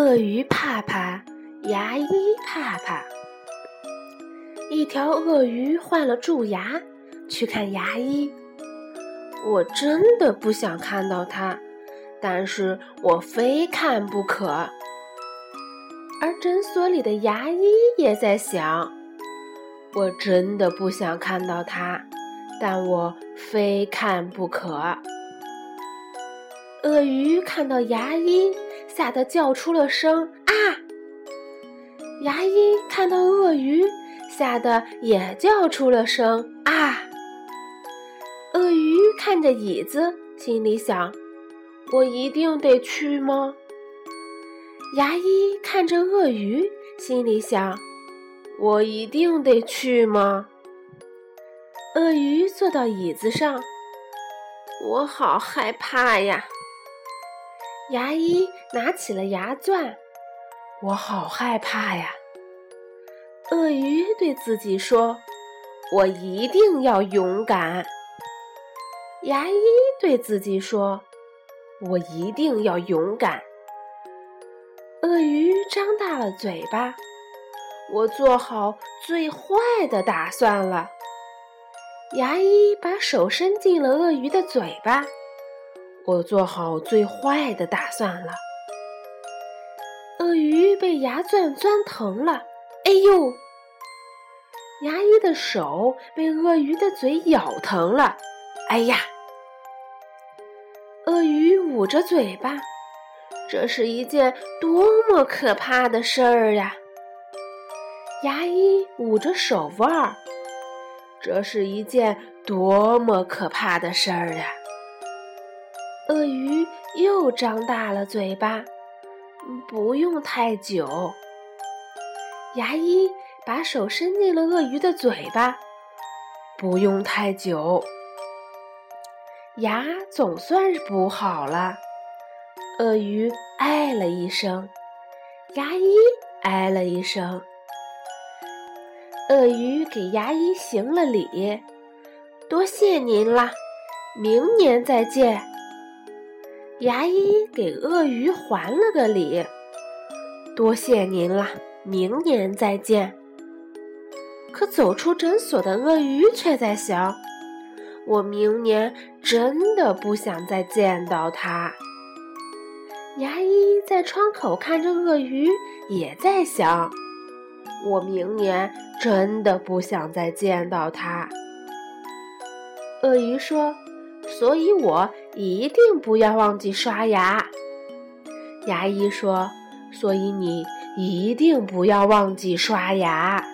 鳄鱼怕怕，牙医怕怕。一条鳄鱼患了蛀牙，去看牙医。我真的不想看到它，但是我非看不可。而诊所里的牙医也在想：我真的不想看到它，但我非看不可。鳄鱼看到牙医。吓得叫出了声啊！牙医看到鳄鱼，吓得也叫出了声啊！鳄鱼看着椅子，心里想：我一定得去吗？牙医看着鳄鱼，心里想：我一定得去吗？鳄鱼坐到椅子上，我好害怕呀！牙医拿起了牙钻，我好害怕呀。鳄鱼对自己说：“我一定要勇敢。”牙医对自己说：“我一定要勇敢。”鳄鱼张大了嘴巴，我做好最坏的打算了。牙医把手伸进了鳄鱼的嘴巴。我做好最坏的打算了。鳄鱼被牙钻钻疼了，哎呦！牙医的手被鳄鱼的嘴咬疼了，哎呀！鳄鱼捂着嘴巴，这是一件多么可怕的事儿呀！牙医捂着手腕儿，这是一件多么可怕的事儿呀！鳄鱼又张大了嘴巴，不用太久。牙医把手伸进了鳄鱼的嘴巴，不用太久。牙总算是补好了。鳄鱼哎了一声，牙医哎了一声。鳄鱼给牙医行了礼，多谢您啦，明年再见。牙医给鳄鱼还了个礼，多谢您了，明年再见。可走出诊所的鳄鱼却在想：我明年真的不想再见到他。牙医在窗口看着鳄鱼，也在想：我明年真的不想再见到他。鳄鱼说。所以我一定不要忘记刷牙。牙医说：“所以你一定不要忘记刷牙。”